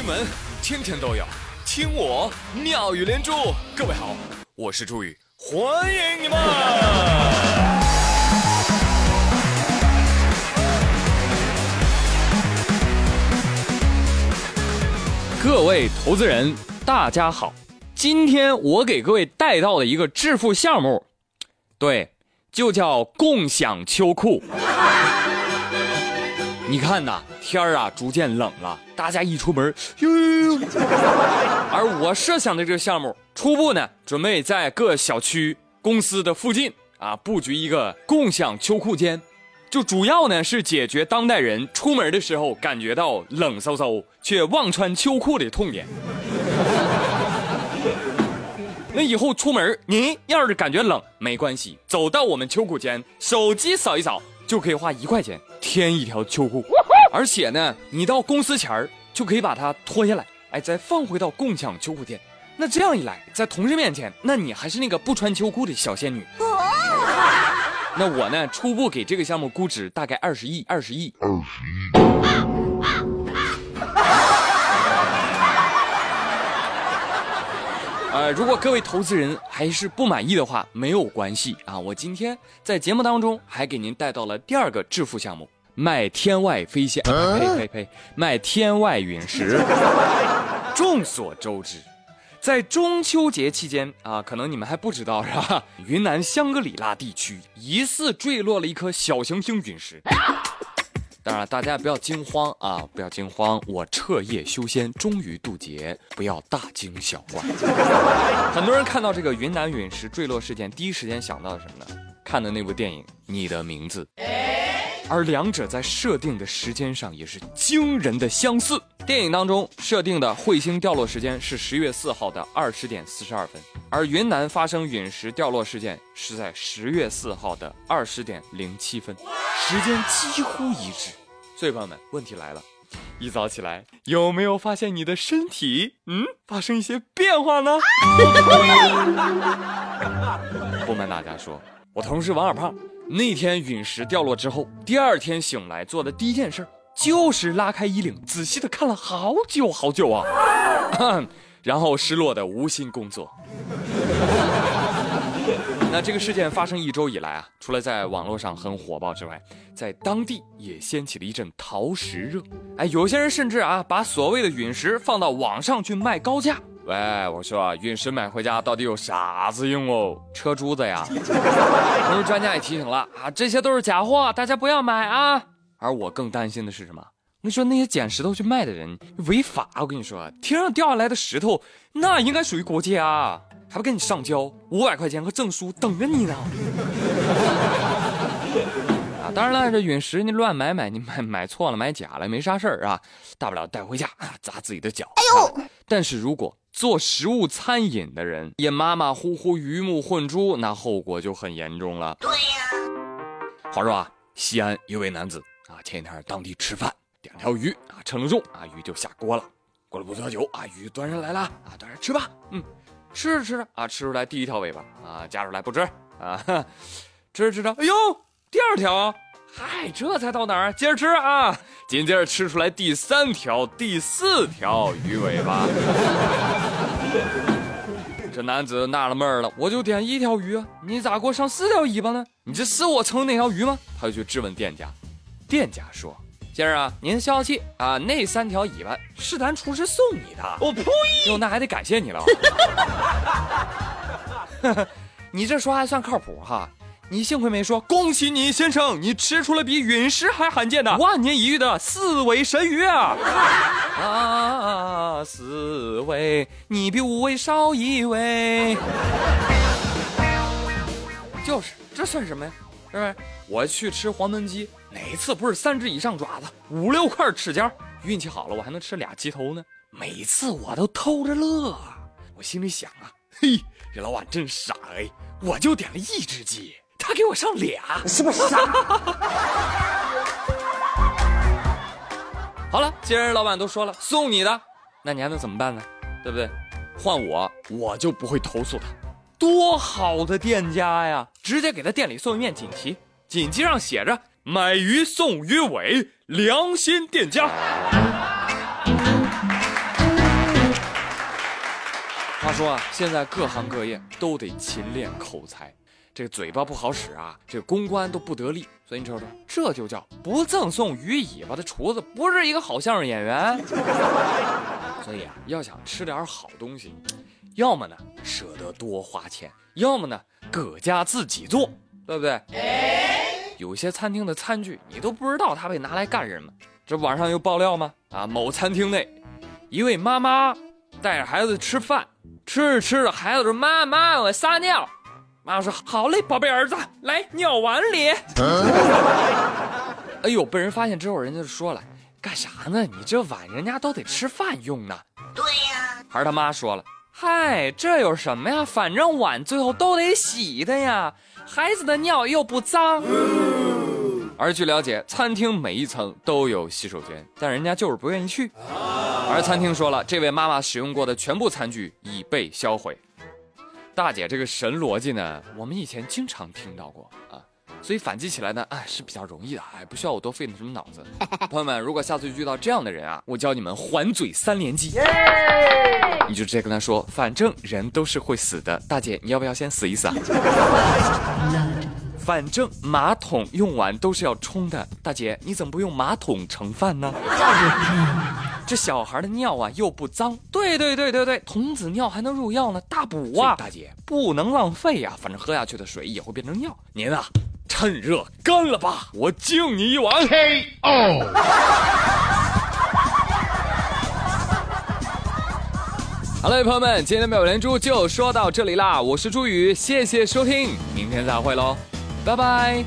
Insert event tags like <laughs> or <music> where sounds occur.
新闻天天都有，听我妙语连珠。各位好，我是朱宇，欢迎你们！各位投资人，大家好，今天我给各位带到了一个致富项目，对，就叫共享秋裤。你看呐，天儿啊逐渐冷了，大家一出门，呦呦呦。<laughs> 而我设想的这个项目，初步呢，准备在各小区、公司的附近啊，布局一个共享秋裤间，就主要呢是解决当代人出门的时候感觉到冷飕飕却忘穿秋裤的痛点。<laughs> 那以后出门，您要是感觉冷，没关系，走到我们秋裤间，手机扫一扫。就可以花一块钱添一条秋裤，而且呢，你到公司前儿就可以把它脱下来，哎，再放回到共享秋裤店。那这样一来，在同事面前，那你还是那个不穿秋裤的小仙女。<laughs> 那我呢，初步给这个项目估值大概二十亿，二十亿，二十亿。呃，如果各位投资人还是不满意的话，没有关系啊。我今天在节目当中还给您带到了第二个致富项目，卖天外飞仙，呸呸呸，卖天外陨石。众所周知，在中秋节期间啊，可能你们还不知道是吧？云南香格里拉地区疑似坠落了一颗小行星陨石。当然，大家不要惊慌啊！不要惊慌，我彻夜修仙，终于渡劫，不要大惊小怪。<laughs> 很多人看到这个云南陨石坠落事件，第一时间想到什么呢？看的那部电影《你的名字》，而两者在设定的时间上也是惊人的相似。电影当中设定的彗星掉落时间是十月四号的二十点四十二分，而云南发生陨石掉落事件是在十月四号的二十点零七分。时间几乎一致，所以朋友们，问题来了，一早起来有没有发现你的身体嗯发生一些变化呢？<laughs> 不瞒大家说，我同事王二胖那天陨石掉落之后，第二天醒来做的第一件事就是拉开衣领，仔细的看了好久好久啊，<laughs> 然后失落的无心工作。那这个事件发生一周以来啊，除了在网络上很火爆之外，在当地也掀起了一阵淘石热。哎，有些人甚至啊，把所谓的陨石放到网上去卖高价。喂，我说啊陨石买回家到底有啥子用哦？车珠子呀。同时，专家也提醒了啊，这些都是假货，大家不要买啊。而我更担心的是什么？你说那些捡石头去卖的人违法。我跟你说，天上掉下来的石头，那应该属于国家啊。还不给你上交五百块钱和证书等着你呢！<laughs> 啊，当然了，这陨石你乱买买，你买买错了买假了没啥事儿啊，大不了带回家啊砸自己的脚。哎呦！但是如果做食物餐饮的人也马马虎虎鱼目混珠，那后果就很严重了。对呀。话说啊，西安一位男子啊，前几天当地吃饭，点条鱼啊，称了重啊，鱼就下锅了。过了不多久啊，鱼端上来了啊，端上吃吧，嗯。吃着吃着啊，吃出来第一条尾巴啊，夹出来不吃啊，吃着吃着，哎呦，第二条，嗨，这才到哪儿？接着吃啊，紧接着吃出来第三条、第四条鱼尾巴。这男子纳了闷了，我就点一条鱼，你咋给我上四条尾巴呢？你这是我盛那条鱼吗？他就去质问店家，店家说。先生啊，您消消气啊！那三条尾巴是咱厨师送你的。我呸！哟，那还得感谢你了。<laughs> 你这说还算靠谱哈？你幸亏没说恭喜你先生，你吃出了比陨石还罕见的万年一遇的四尾神鱼啊！<laughs> 啊，四尾，你比五尾少一尾。就是，这算什么呀？是不是？我去吃黄焖鸡。哪次不是三只以上爪子，五六块齿尖？运气好了，我还能吃俩鸡头呢。每次我都偷着乐，我心里想啊，嘿，这老板真傻哎！我就点了一只鸡，他给我上俩，是不是傻？好了，既然老板都说了送你的，那你还能怎么办呢？对不对？换我，我就不会投诉他。多好的店家呀！直接给他店里送一面锦旗，锦旗上写着。买鱼送鱼尾，良心店家。话说啊，现在各行各业都得勤练口才，这嘴巴不好使啊，这公关都不得力。所以你瞅瞅，这就叫不赠送鱼尾巴的厨子不是一个好相声演员。所以啊，要想吃点好东西，要么呢舍得多花钱，要么呢搁家自己做，对不对？有些餐厅的餐具你都不知道它被拿来干什么。这网上有爆料吗？啊，某餐厅内，一位妈妈带着孩子吃饭。吃着吃着，孩子说：“妈妈，我撒尿。”妈妈说：“好嘞，宝贝儿子，来尿碗里。<laughs> ”哎呦，被人发现之后，人家就说了：“干啥呢？你这碗人家都得吃饭用呢。”对呀。孩儿他妈说了：“嗨，这有什么呀？反正碗最后都得洗的呀，孩子的尿又不脏。”而据了解，餐厅每一层都有洗手间，但人家就是不愿意去。而餐厅说了，这位妈妈使用过的全部餐具已被销毁。大姐这个神逻辑呢，我们以前经常听到过啊，所以反击起来呢，哎是比较容易的，哎不需要我多费那什么脑子。<laughs> 朋友们，如果下次遇到这样的人啊，我教你们还嘴三连击，<laughs> 你就直接跟他说，反正人都是会死的，大姐你要不要先死一死啊？<laughs> 反正马桶用完都是要冲的，大姐你怎么不用马桶盛饭呢？这小孩的尿啊又不脏，对对对对对，童子尿还能入药呢，大补啊！大姐不能浪费呀，反正喝下去的水也会变成尿。您啊，趁热干了吧，我敬你一碗。K.O. <laughs> 好嘞，朋友们，今天的妙连珠就说到这里啦，我是朱宇，谢谢收听，明天再会喽。拜拜。